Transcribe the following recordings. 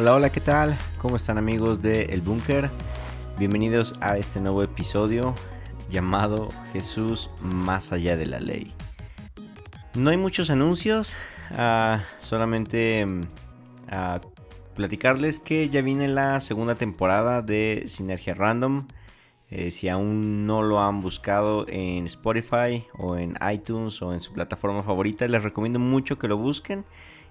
Hola, hola, ¿qué tal? ¿Cómo están amigos de El Búnker? Bienvenidos a este nuevo episodio llamado Jesús más allá de la ley. No hay muchos anuncios, uh, solamente uh, platicarles que ya viene la segunda temporada de Sinergia Random. Eh, si aún no lo han buscado en Spotify o en iTunes o en su plataforma favorita, les recomiendo mucho que lo busquen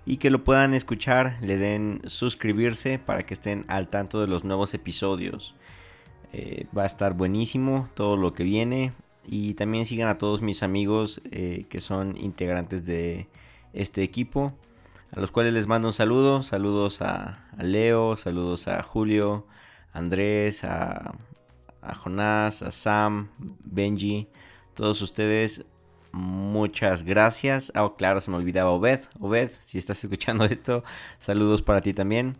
y que lo puedan escuchar, le den suscribirse para que estén al tanto de los nuevos episodios. Eh, va a estar buenísimo todo lo que viene. Y también sigan a todos mis amigos eh, que son integrantes de este equipo, a los cuales les mando un saludo, saludos a, Leo, saludos a Julio, Andrés, a, a Jonás, a Sam, Benji, todos ustedes muchas gracias. Ah, claro, se me olvidaba Obed. Obed, si estás escuchando esto, saludos para ti también.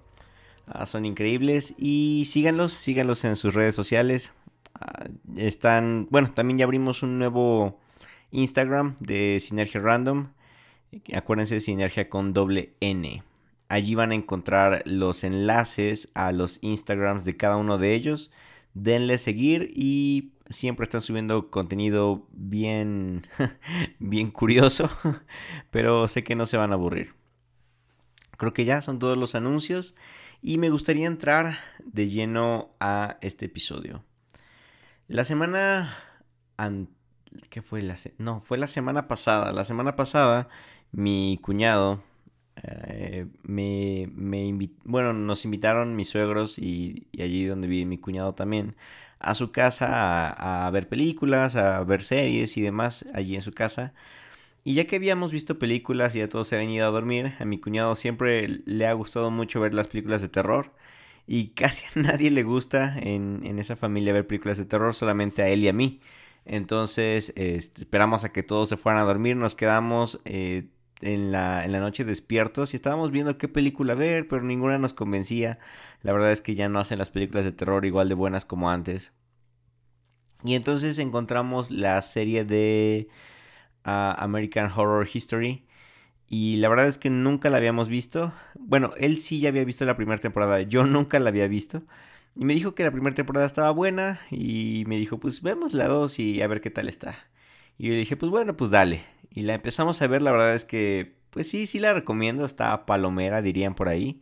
Ah, son increíbles y síganlos, síganlos en sus redes sociales. Ah, están, bueno, también ya abrimos un nuevo Instagram de Sinergia Random. Acuérdense, Sinergia con doble N. Allí van a encontrar los enlaces a los Instagrams de cada uno de ellos. Denle seguir y siempre están subiendo contenido bien, bien curioso, pero sé que no se van a aburrir. Creo que ya son todos los anuncios y me gustaría entrar de lleno a este episodio. La semana... ¿Qué fue la No, fue la semana pasada. La semana pasada mi cuñado eh, me, me bueno, nos invitaron mis suegros y, allí donde vive mi cuñado también a su casa a, ver películas, a ver series y demás allí en su casa. Y ya que habíamos visto películas y ya todos se habían ido a dormir, a mi cuñado siempre le ha gustado mucho ver las películas de terror. Y casi a nadie le gusta en, esa familia ver películas de terror, solamente a él y a mí. Entonces este, esperamos a que todos se fueran a dormir, nos quedamos eh, en la, en la noche despiertos y estábamos viendo qué película ver, pero ninguna nos convencía. La verdad es que ya no hacen las películas de terror igual de buenas como antes. Y entonces encontramos la serie de ah, American Horror History. Y la verdad es que nunca la habíamos visto. Bueno, él sí ya había visto la primera temporada. Yo nunca la había visto. Y me dijo que la primera temporada estaba buena. Y me dijo, pues vemos la dos y a ver qué tal está. Y yo le dije, pues bueno, pues dale. Y la empezamos a ver, la verdad es que, pues sí, sí la recomiendo, está palomera, dirían por ahí.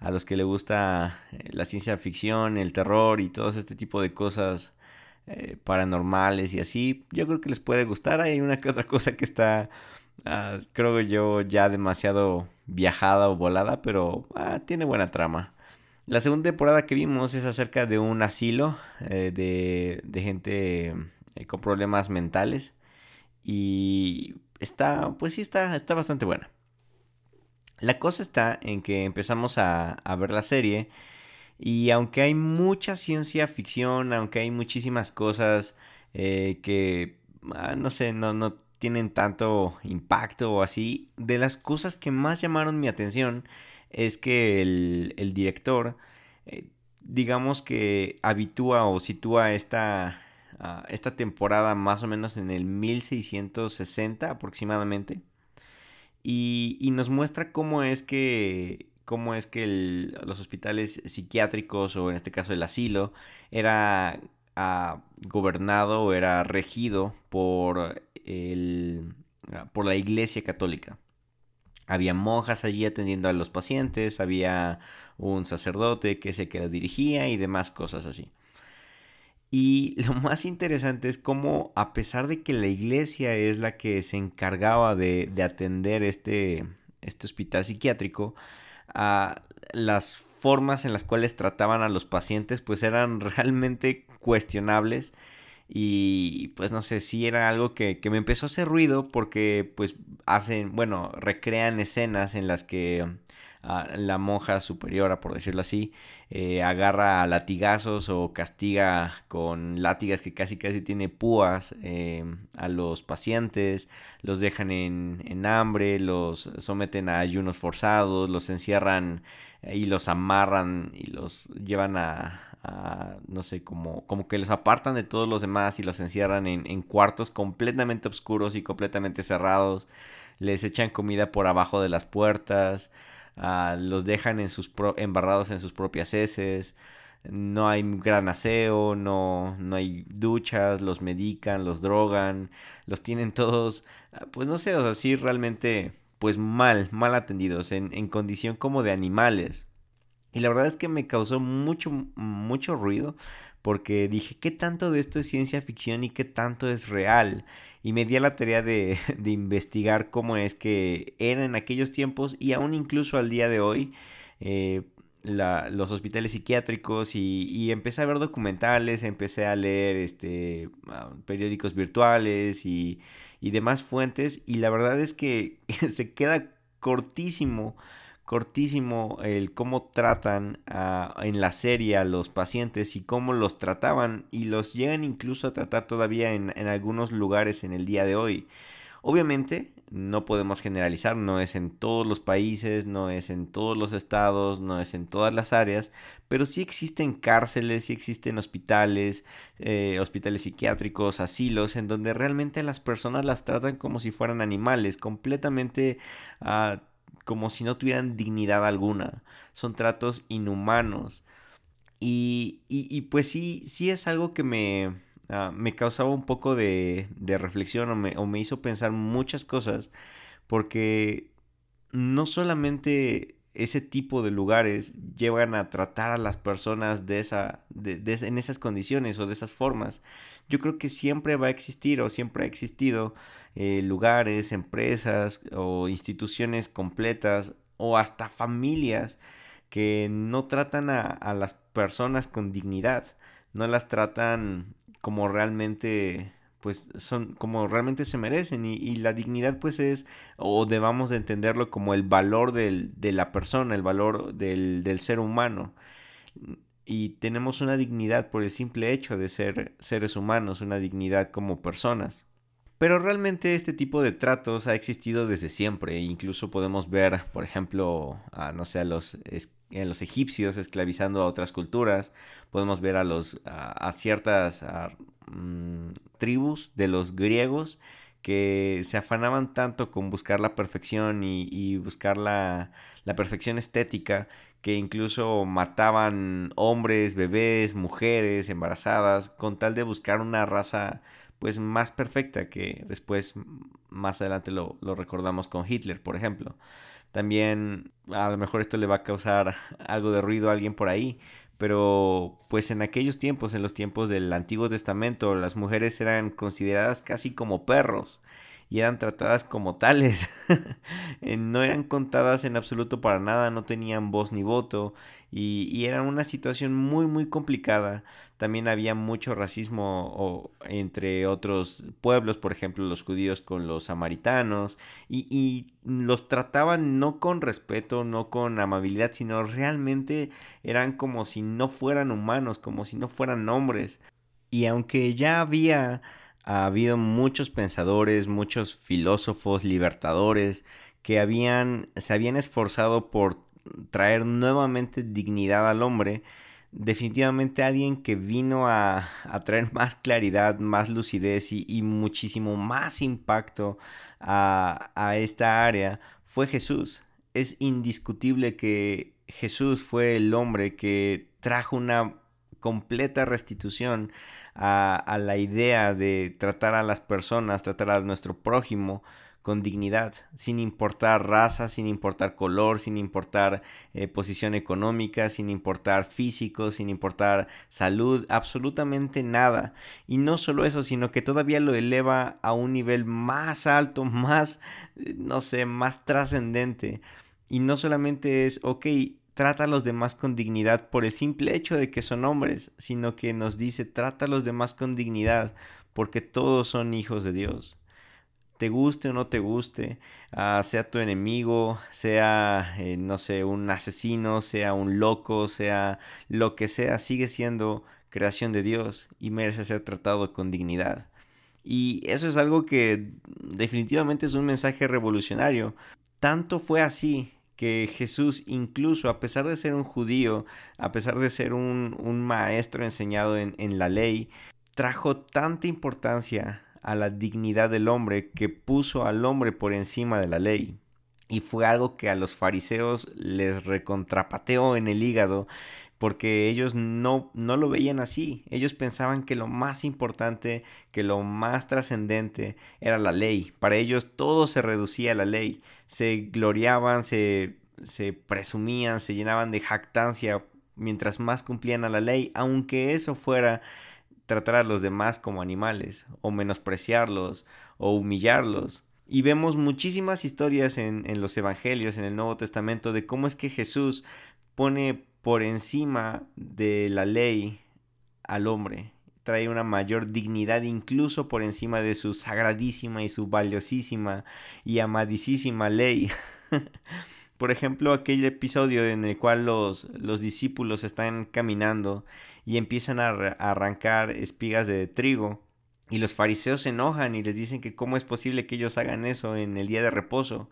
A los que le gusta eh, la ciencia ficción, el terror y todo este tipo de cosas eh, paranormales y así, yo creo que les puede gustar. Hay una que otra cosa que está, ah, creo yo, ya demasiado viajada o volada, pero ah, tiene buena trama. La segunda temporada que vimos es acerca de un asilo eh, de, de, gente con problemas mentales. Y está, pues sí, está, está bastante buena. La cosa está en que empezamos a, ver la serie y aunque hay mucha ciencia ficción, aunque hay muchísimas cosas eh, que, ah, no sé, no, no tienen tanto impacto o así, de las cosas que más llamaron mi atención es que el, director, eh, digamos que habitúa o sitúa esta, esta temporada más o menos en el 1660 aproximadamente. Y, nos muestra cómo es que, cómo es que los hospitales psiquiátricos o en este caso el asilo era ah, gobernado o era regido por, el, por la iglesia católica. Había monjas allí atendiendo a los pacientes, había un sacerdote que es el que lo dirigía y demás cosas así. Y lo más interesante es cómo, a pesar de que la iglesia es la que se encargaba de, atender este, este hospital psiquiátrico, ah, las formas en las cuales trataban a los pacientes pues eran realmente cuestionables y pues no sé si era algo que, que, me empezó a hacer ruido porque pues hacen, bueno, recrean escenas en las que la monja superiora, por decirlo así, eh, agarra a latigazos o castiga con látigas que casi casi tiene púas eh, a los pacientes, los dejan en, hambre, los someten a ayunos forzados, los encierran y los amarran y los llevan a, no sé, como, como que los apartan de todos los demás y los encierran en, en cuartos completamente oscuros y completamente cerrados, les echan comida por abajo de las puertas, ah, los dejan en sus embarrados en sus propias heces, no hay gran aseo, no, no hay duchas, los medican, los drogan, los tienen todos, ah, pues no sé, o sea, realmente, pues mal, mal atendidos, en, en condición como de animales. Y la verdad es que me causó mucho, mucho ruido porque dije, ¿qué tanto de esto es ciencia ficción y qué tanto es real? Y me di a la tarea de, de investigar cómo es que era en aquellos tiempos y aún incluso al día de hoy. Eh, los hospitales psiquiátricos y, empecé a ver documentales, empecé a leer este, ah, periódicos virtuales y, y demás fuentes y la verdad es que se queda cortísimo cortísimo el cómo tratan en la serie a los pacientes y cómo los trataban y los llegan incluso a tratar todavía en, algunos lugares en el día de hoy. Obviamente no podemos generalizar, no es en todos los países, no es en todos los estados, no es en todas las áreas, pero sí existen cárceles, sí existen hospitales, eh, hospitales psiquiátricos, asilos, en donde realmente las personas las tratan como si fueran animales, completamente uh, como si no tuvieran dignidad alguna. Son tratos inhumanos. Y, y, pues sí, sí es algo que me, ah, me causaba un poco de, de reflexión o me, o me, hizo pensar muchas cosas. Porque no solamente ese tipo de lugares llevan a tratar a las personas de esa, de, en esas condiciones o de esas formas. Yo creo que siempre va a existir o siempre ha existido eh, lugares, empresas o instituciones completas o hasta familias que no tratan a las personas con dignidad, no las tratan como realmente pues son como realmente se merecen y, la dignidad pues es o debamos de entenderlo como el valor del, de la persona, el valor del, del, ser humano y tenemos una dignidad por el simple hecho de ser seres humanos, una dignidad como personas. Pero realmente este tipo de tratos ha existido desde siempre. Incluso podemos ver, por ejemplo, a, no sé, a los, los egipcios esclavizando a otras culturas. Podemos ver a, los, a, ciertas mm, tribus de los griegos que se afanaban tanto con buscar la perfección y, buscar la, la, perfección estética que incluso mataban hombres, bebés, mujeres, embarazadas, con tal de buscar una raza pues más perfecta que después más adelante lo, recordamos con Hitler, por ejemplo. También a lo mejor esto le va a causar algo de ruido a alguien por ahí, pero pues en aquellos tiempos, en los tiempos del Antiguo Testamento, las mujeres eran consideradas casi como perros y eran tratadas como tales. Eh, no eran contadas en absoluto para nada, no tenían voz ni voto y, y era una situación muy muy complicada. También había mucho racismo entre otros pueblos, por ejemplo los judíos con los samaritanos y, y los trataban no con respeto, no con amabilidad, sino realmente eran como si no fueran humanos, como si no fueran hombres. Y aunque ya había ha habido muchos pensadores, muchos filósofos, libertadores, que habían, se habían esforzado por traer nuevamente dignidad al hombre, definitivamente alguien que vino a, traer más claridad, más lucidez y, muchísimo más impacto a, a esta área fue Jesús. Es indiscutible que Jesús fue el hombre que trajo una completa restitución a, la idea de tratar a las personas, tratar a nuestro prójimo con dignidad, sin importar raza, sin importar color, sin importar eh, posición económica, sin importar físico, sin importar salud, absolutamente nada. Y no solo eso, sino que todavía lo eleva a un nivel más alto, más, eh, no sé, más trascendente. Y no solamente es, ok, trata a los demás con dignidad por el simple hecho de que son hombres, sino que nos dice trata a los demás con dignidad porque todos son hijos de Dios. Te guste o no te guste, ah, sea tu enemigo, sea, eh, no sé, un asesino, sea un loco, sea lo que sea, sigue siendo creación de Dios y merece ser tratado con dignidad. Y eso es algo que definitivamente es un mensaje revolucionario. Tanto fue así que Jesús, incluso a pesar de ser un judío, a pesar de ser un, maestro enseñado en, en la ley, trajo tanta importancia a la dignidad del hombre que puso al hombre por encima de la ley. Y fue algo que a los fariseos les recontrapateó en el hígado porque ellos no, no lo veían así. Ellos pensaban que lo más importante, que lo más trascendente era la ley. Para ellos todo se reducía a la ley. Se gloriaban, se, se presumían, se llenaban de jactancia mientras más cumplían a la ley, aunque eso fuera tratar a los demás como animales, o menospreciarlos, o humillarlos. Y vemos muchísimas historias en, en los evangelios, en el Nuevo Testamento, de cómo es que Jesús pone por encima de la ley al hombre. Trae una mayor dignidad incluso por encima de su sagradísima y su valiosísima y amadísima ley. por ejemplo, aquel episodio en el cual los, los discípulos están caminando y empiezan a arrancar espigas de trigo. Y los fariseos se enojan y les dicen que cómo es posible que ellos hagan eso en el día de reposo.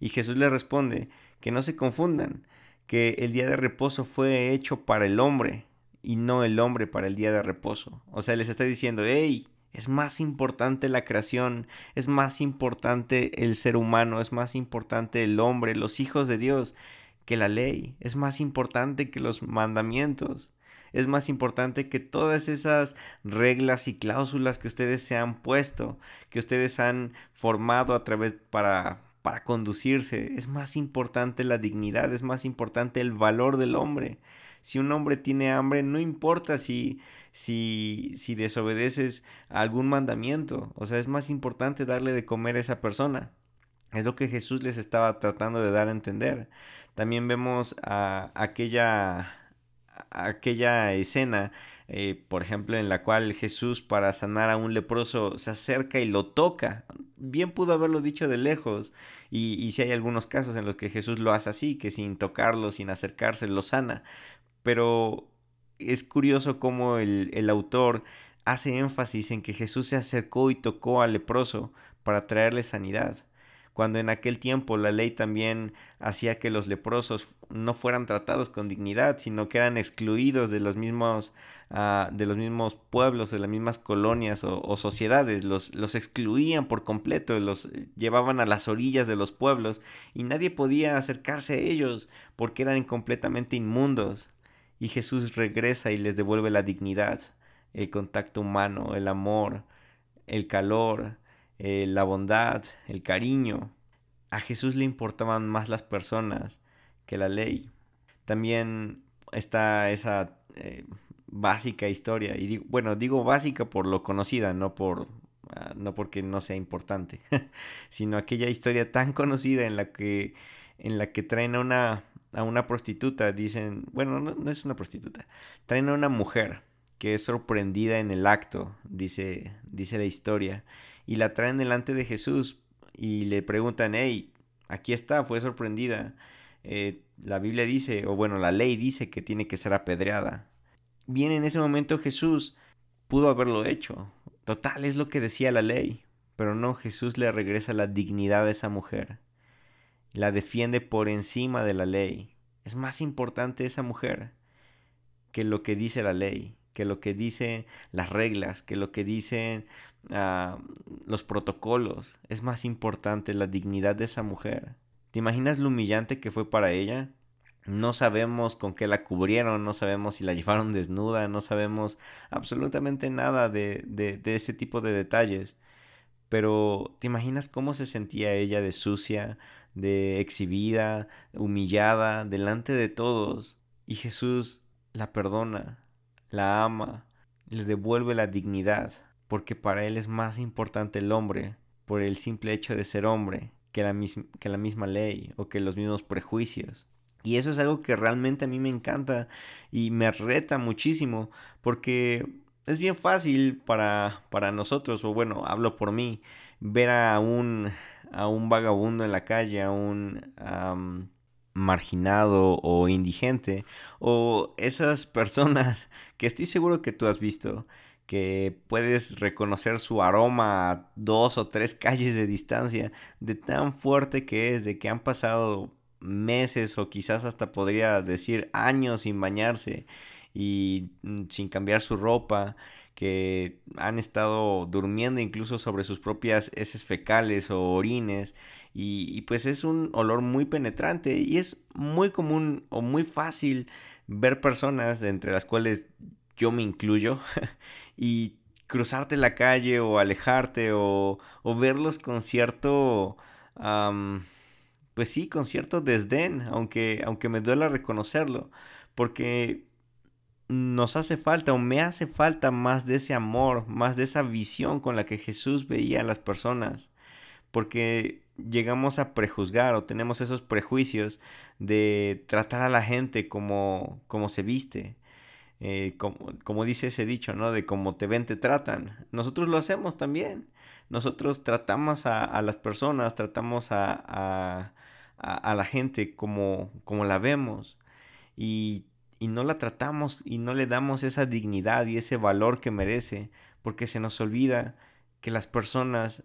Y Jesús les responde que no se confundan, que el día de reposo fue hecho para el hombre y no el hombre para el día de reposo. O sea, les está diciendo, hey, es más importante la creación, es más importante el ser humano, es más importante el hombre, los hijos de Dios, que la ley, es más importante que los mandamientos, es más importante que todas esas reglas y cláusulas que ustedes se han puesto, que ustedes han formado a través para para conducirse. Es más importante la dignidad, es más importante el valor del hombre. Si un hombre tiene hambre, no importa si, si, si desobedeces a algún mandamiento. O sea, es más importante darle de comer a esa persona. Es lo que Jesús les estaba tratando de dar a entender. También vemos a aquella, aquella escena eh, por ejemplo, en la cual Jesús para sanar a un leproso se acerca y lo toca. Bien pudo haberlo dicho de lejos. Y, si hay algunos casos en los que Jesús lo hace así, que sin tocarlo, sin acercarse, lo sana. Pero es curioso cómo el, el autor hace énfasis en que Jesús se acercó y tocó al leproso para traerle sanidad cuando en aquel tiempo la ley también hacía que los leprosos no fueran tratados con dignidad, sino que eran excluidos de los mismos, ah, de los mismos pueblos, de las mismas colonias o, sociedades, los, los, excluían por completo, los llevaban a las orillas de los pueblos y nadie podía acercarse a ellos porque eran completamente inmundos. Y Jesús regresa y les devuelve la dignidad, el contacto humano, el amor, el calor, eh, la bondad, el cariño. A Jesús le importaban más las personas que la ley. También está esa eh, básica historia, y bueno, digo básica por lo conocida, no por ah, no porque no sea importante, sino aquella historia tan conocida en la que en la que traen a una a una prostituta, dicen, bueno, no, no es una prostituta, traen a una mujer que es sorprendida en el acto, dice dice la historia, y la traen delante de Jesús y le preguntan, hey, aquí está, fue sorprendida. Eh, la Biblia dice, o bueno, la ley dice que tiene que ser apedreada. Bien, en ese momento Jesús pudo haberlo hecho. Total, es lo que decía la ley. Pero no, Jesús le regresa la dignidad a esa mujer. La defiende por encima de la ley. Es más importante esa mujer que lo que dice la ley que lo que dicen las reglas, que lo que dicen ah, los protocolos. Es más importante la dignidad de esa mujer. ¿Te imaginas lo humillante que fue para ella? No sabemos con qué la cubrieron, no sabemos si la llevaron desnuda, no sabemos absolutamente nada de, de, de ese tipo de detalles. Pero ¿te imaginas cómo se sentía ella de sucia, de exhibida, humillada, delante de todos? Y Jesús la perdona, la ama, le devuelve la dignidad, porque para él es más importante el hombre por el simple hecho de ser hombre que la, misma ley o que los mismos prejuicios. Y eso es algo que realmente a mí me encanta y me reta muchísimo porque es bien fácil para, para nosotros, o bueno, hablo por mí, ver a un, a un vagabundo en la calle, a un marginado o indigente o esas personas que estoy seguro que tú has visto que puedes reconocer su aroma a dos o tres calles de distancia de tan fuerte que es de que han pasado meses o quizás hasta podría decir años sin bañarse y mm, sin cambiar su ropa que han estado durmiendo incluso sobre sus propias heces fecales o orines y, pues es un olor muy penetrante y es muy común o muy fácil ver personas entre las cuales yo me incluyo y cruzarte la calle o alejarte o, o verlos con cierto pues sí, con cierto desdén, aunque, aunque me duela reconocerlo, porque nos hace falta o me hace falta más de ese amor, más de esa visión con la que Jesús veía a las personas, porque llegamos a prejuzgar o tenemos esos prejuicios de tratar a la gente como, como se viste. Eh, como, dice ese dicho, ¿no? De cómo te ven, te tratan. Nosotros lo hacemos también. Nosotros tratamos a, las personas, tratamos a, a, la gente como, como la vemos y, y no la tratamos y no le damos esa dignidad y ese valor que merece porque se nos olvida que las personas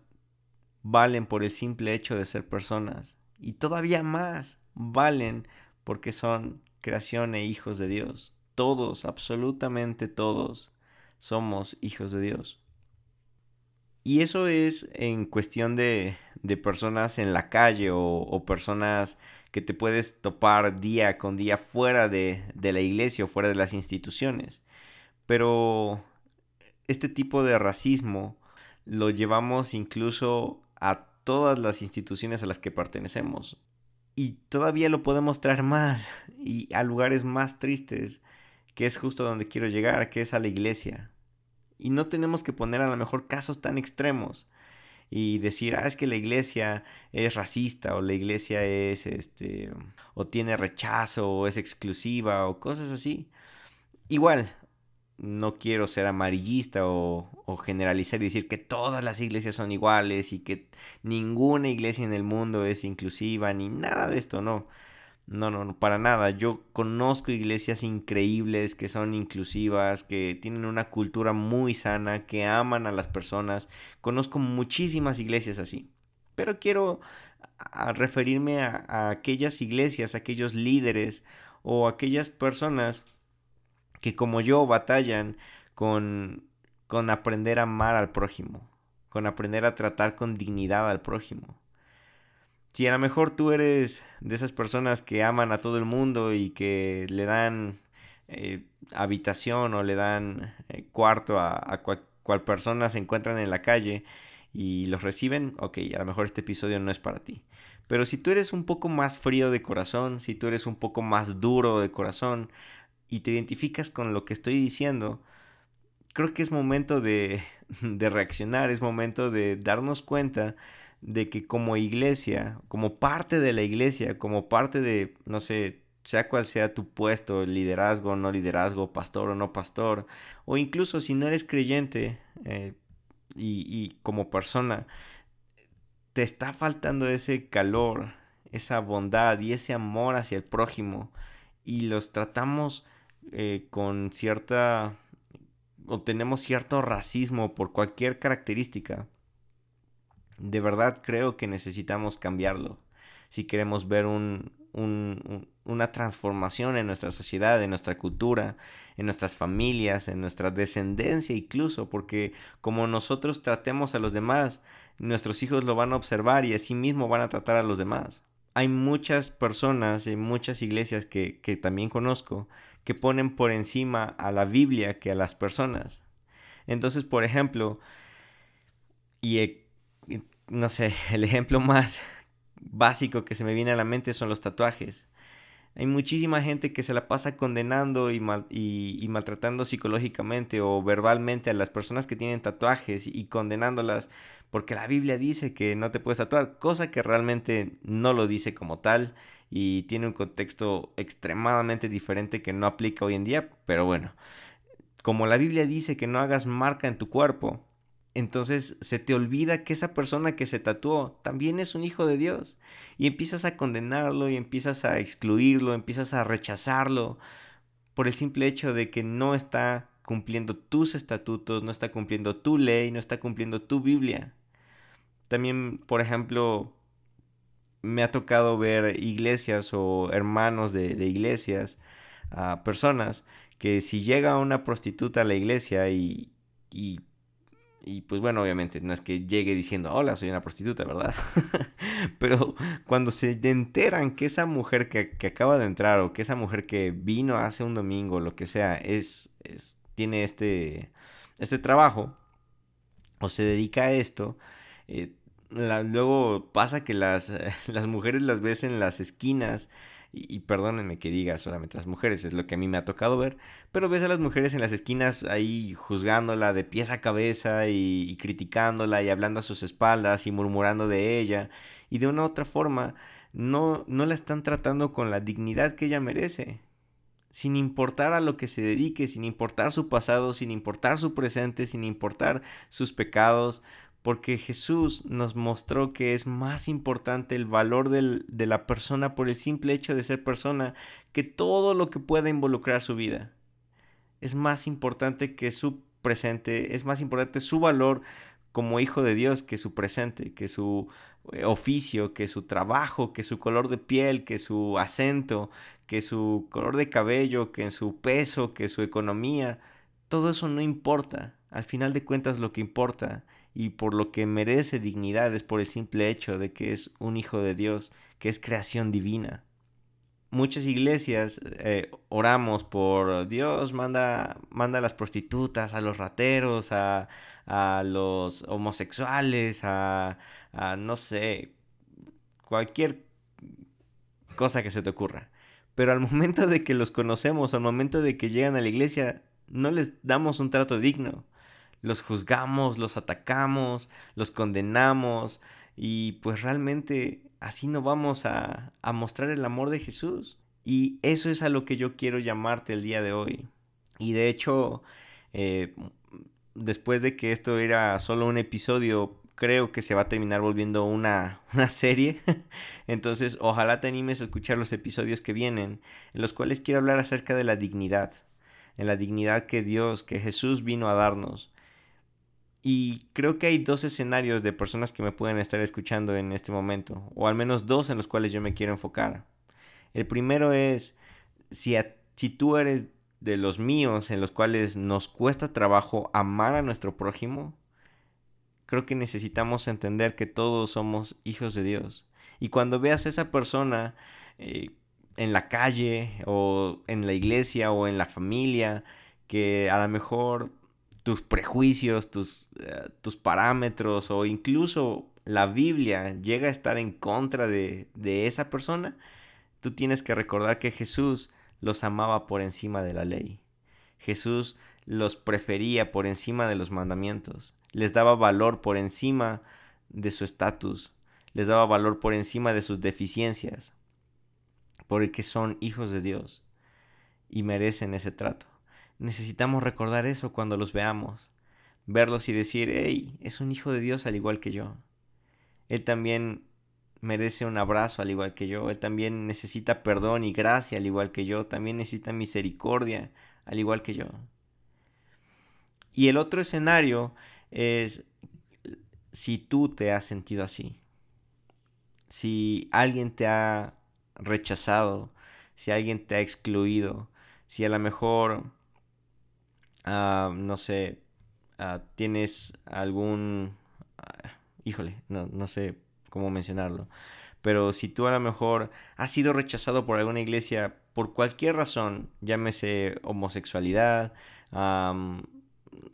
valen por el simple hecho de ser personas y todavía más valen porque son creación e hijos de Dios. Todos, absolutamente todos, somos hijos de Dios. Y eso es en cuestión de, de personas en la calle o, personas que te puedes topar día con día fuera de, de la iglesia o fuera de las instituciones. Pero este tipo de racismo lo llevamos incluso a todas las instituciones a las que pertenecemos. Y todavía lo podemos traer más y a lugares más tristes, que es justo donde quiero llegar, que es a la iglesia. Y no tenemos que poner a lo mejor casos tan extremos y decir, ah, es que la iglesia es racista o la iglesia es, este, o tiene rechazo o es exclusiva o cosas así. Igual, no quiero ser amarillista o, generalizar y decir que todas las iglesias son iguales y que ninguna iglesia en el mundo es inclusiva ni nada de esto, no. No, no, para nada. Yo conozco iglesias increíbles que son inclusivas, que tienen una cultura muy sana, que aman a las personas. Conozco muchísimas iglesias así. Pero quiero referirme a, aquellas iglesias, aquellos líderes o aquellas personas que como yo batallan con, con aprender a amar al prójimo, con aprender a tratar con dignidad al prójimo si a lo mejor tú eres de esas personas que aman a todo el mundo y que le dan eh, habitación o le dan eh, cuarto a, cual, persona se encuentran en la calle y los reciben, ok, a lo mejor este episodio no es para ti. Pero si tú eres un poco más frío de corazón, si tú eres un poco más duro de corazón y te identificas con lo que estoy diciendo, creo que es momento de, de reaccionar, es momento de darnos cuenta de que como iglesia, como parte de la iglesia, como parte de, no sé, sea cual sea tu puesto, liderazgo no liderazgo, pastor o no pastor, o incluso si no eres creyente eh, y, y como persona, te está faltando ese calor, esa bondad y ese amor hacia el prójimo y los tratamos eh, con cierta o tenemos cierto racismo por cualquier característica de verdad creo que necesitamos cambiarlo. Si queremos ver un, una transformación en nuestra sociedad, en nuestra cultura, en nuestras familias, en nuestra descendencia incluso, porque como nosotros tratemos a los demás, nuestros hijos lo van a observar y así mismo van a tratar a los demás. Hay muchas personas y muchas iglesias que, que también conozco que ponen por encima a la Biblia que a las personas. Entonces, por ejemplo, y no sé, el ejemplo más básico que se me viene a la mente son los tatuajes. Hay muchísima gente que se la pasa condenando y, y, maltratando psicológicamente o verbalmente a las personas que tienen tatuajes y condenándolas porque la Biblia dice que no te puedes tatuar, cosa que realmente no lo dice como tal y tiene un contexto extremadamente diferente que no aplica hoy en día, pero bueno, como la Biblia dice que no hagas marca en tu cuerpo, entonces se te olvida que esa persona que se tatuó también es un hijo de Dios. Y empiezas a condenarlo y empiezas a excluirlo, empiezas a rechazarlo por el simple hecho de que no está cumpliendo tus estatutos, no está cumpliendo tu ley, no está cumpliendo tu Biblia. También, por ejemplo, me ha tocado ver iglesias o hermanos de, iglesias, a personas que si llega una prostituta a la iglesia y y pues bueno, obviamente no es que llegue diciendo, hola, soy una prostituta, ¿verdad? Pero cuando se enteran que esa mujer que, acaba de entrar o que esa mujer que vino hace un domingo, lo que sea, es, tiene este, este trabajo o se dedica a esto, eh, luego pasa que las, las mujeres las ves en las esquinas y, perdónenme que diga solamente las mujeres, es lo que a mí me ha tocado ver, pero ves a las mujeres en las esquinas ahí juzgándola de pies a cabeza y, criticándola y hablando a sus espaldas y murmurando de ella y de una u otra forma no, no la están tratando con la dignidad que ella merece. Sin importar a lo que se dedique, sin importar su pasado, sin importar su presente, sin importar sus pecados, porque Jesús nos mostró que es más importante el valor de la persona por el simple hecho de ser persona que todo lo que pueda involucrar su vida. Es más importante que su presente, es más importante su valor como hijo de Dios que su presente, que su eh, oficio, que su trabajo, que su color de piel, que su acento, que su color de cabello, que su peso, que su economía. Todo eso no importa. Al final de cuentas lo que importa y por lo que merece dignidad es por el simple hecho de que es un hijo de Dios, que es creación divina. Muchas iglesias eh, oramos por Dios, manda, manda a las prostitutas, a los rateros, a, a los homosexuales, a, a, no sé, cualquier cosa que se te ocurra. Pero al momento de que los conocemos, al momento de que llegan a la iglesia, no les damos un trato digno los juzgamos, los atacamos, los condenamos y pues realmente así no vamos a, mostrar el amor de Jesús. Y eso es a lo que yo quiero llamarte el día de hoy. Y de hecho, eh, después de que esto era solo un episodio, creo que se va a terminar volviendo una, una serie. Entonces, ojalá te animes a escuchar los episodios que vienen, en los cuales quiero hablar acerca de la dignidad, en la dignidad que Dios, que Jesús vino a darnos. Y creo que hay dos escenarios de personas que me pueden estar escuchando en este momento, o al menos dos en los cuales yo me quiero enfocar. El primero es, si, si tú eres de los míos en los cuales nos cuesta trabajo amar a nuestro prójimo, creo que necesitamos entender que todos somos hijos de Dios. Y cuando veas a esa persona eh, en la calle o en la iglesia o en la familia, que a lo mejor tus prejuicios, tus, eh, tus parámetros o incluso la Biblia llega a estar en contra de, de esa persona, tú tienes que recordar que Jesús los amaba por encima de la ley. Jesús los prefería por encima de los mandamientos, les daba valor por encima de su estatus, les daba valor por encima de sus deficiencias, porque son hijos de Dios y merecen ese trato. Necesitamos recordar eso cuando los veamos, verlos y decir, hey, es un hijo de Dios al igual que yo. Él también merece un abrazo al igual que yo, él también necesita perdón y gracia al igual que yo, también necesita misericordia al igual que yo. Y el otro escenario es si tú te has sentido así, si alguien te ha rechazado, si alguien te ha excluido, si a lo mejor Ah, no sé, ah, tienes algún... Ah, híjole, no, no sé cómo mencionarlo. Pero si tú a lo mejor has sido rechazado por alguna iglesia por cualquier razón, llámese homosexualidad,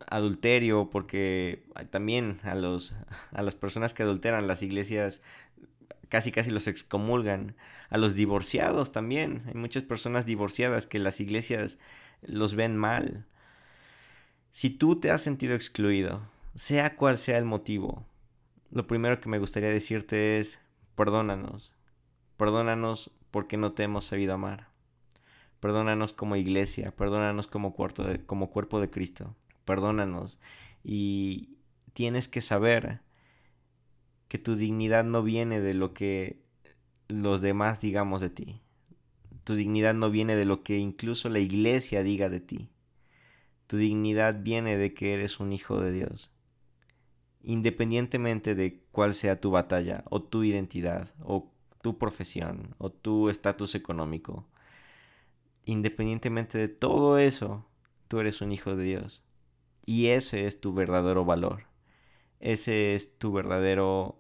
adulterio, porque también a, los, a las personas que adulteran las iglesias casi casi los excomulgan, a los divorciados también, hay muchas personas divorciadas que las iglesias los ven mal, si tú te has sentido excluido, sea cual sea el motivo, lo primero que me gustaría decirte es, perdónanos. Perdónanos porque no te hemos sabido amar. Perdónanos como iglesia, perdónanos como cuerpo de, como cuerpo de Cristo. Perdónanos. Y tienes que saber que tu dignidad no viene de lo que los demás digamos de ti. Tu dignidad no viene de lo que incluso la iglesia diga de ti. Tu dignidad viene de que eres un hijo de Dios. Independientemente de cuál sea tu batalla, o tu identidad, o tu profesión, o tu estatus económico. Independientemente de todo eso, tú eres un hijo de Dios. Y ese es tu verdadero valor. ese es tu verdadero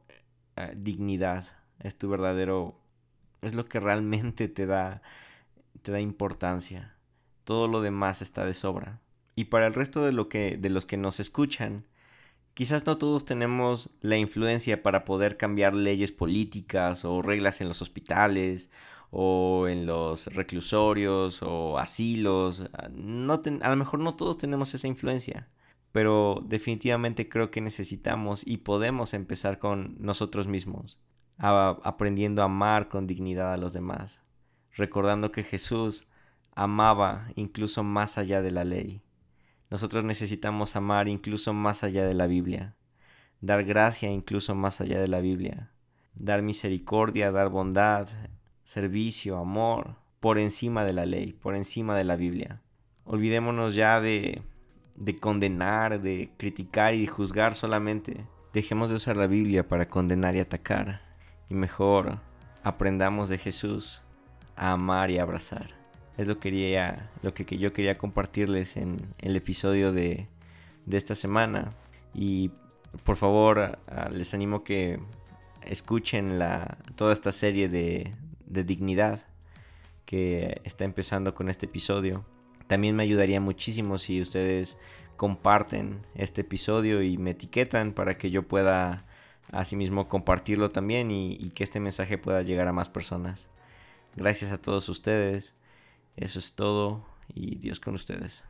eh, dignidad, es tu verdadero, es lo que realmente te da, te da importancia. Todo lo demás está de sobra. Y para el resto de, lo que, de los que nos escuchan, Quizás no todos tenemos la influencia para poder cambiar leyes políticas o reglas en los hospitales o en los reclusorios o asilos. A lo mejor no todos tenemos esa influencia, pero definitivamente creo que necesitamos y podemos empezar con nosotros mismos, aprendiendo a amar con dignidad a los demás, recordando que Jesús amaba incluso más allá de la ley. Nosotros necesitamos amar incluso más allá de la Biblia, dar gracia incluso más allá de la Biblia, dar misericordia, dar bondad, servicio, amor, por encima de la ley, por encima de la Biblia. Olvidémonos ya de, de condenar, de criticar y de juzgar solamente. Dejemos de usar la Biblia para condenar y atacar. Y mejor aprendamos de Jesús a amar y abrazar es lo, quería, lo que yo quería compartirles en el episodio de, esta semana. Y por favor, les animo que escuchen la, toda esta serie de, de dignidad que está empezando con este episodio. También me ayudaría muchísimo si ustedes comparten este episodio y me etiquetan para que yo pueda asimismo compartirlo también y, que este mensaje pueda llegar a más personas. Gracias a todos ustedes. Eso es todo y Dios con ustedes.